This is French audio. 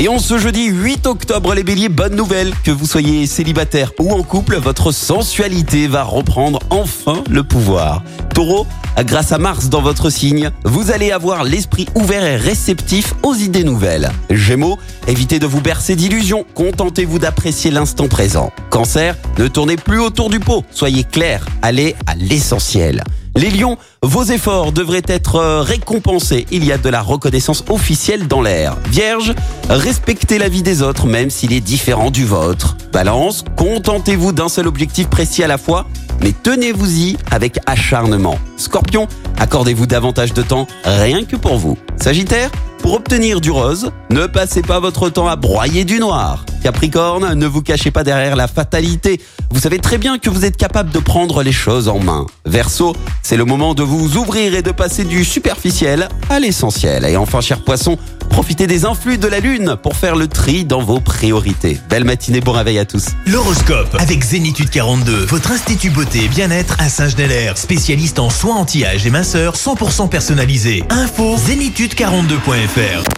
Et on ce jeudi 8 octobre, les béliers, bonne nouvelle. Que vous soyez célibataire ou en couple, votre sensualité va reprendre enfin le pouvoir. Taureau, grâce à Mars dans votre signe, vous allez avoir l'esprit ouvert et réceptif aux idées nouvelles. Gémeaux, évitez de vous bercer d'illusions, contentez-vous d'apprécier l'instant présent. Cancer, ne tournez plus autour du pot, soyez clair, allez à l'essentiel. Les lions, vos efforts devraient être euh, récompensés. Il y a de la reconnaissance officielle dans l'air. Vierge, respectez la vie des autres même s'il est différent du vôtre. Balance, contentez-vous d'un seul objectif précis à la fois, mais tenez-vous-y avec acharnement. Scorpion, accordez-vous davantage de temps rien que pour vous. Sagittaire, pour obtenir du rose, ne passez pas votre temps à broyer du noir. Capricorne, ne vous cachez pas derrière la fatalité. Vous savez très bien que vous êtes capable de prendre les choses en main. Verseau, c'est le moment de vous ouvrir et de passer du superficiel à l'essentiel. Et enfin, cher poisson, profitez des influx de la lune pour faire le tri dans vos priorités. Belle matinée, bon réveil à tous. L'horoscope avec Zénitude 42, votre institut beauté et bien-être à Saint-Genélaire, spécialiste en soins anti-âge et minceur 100% personnalisé. Info zénitude42.fr.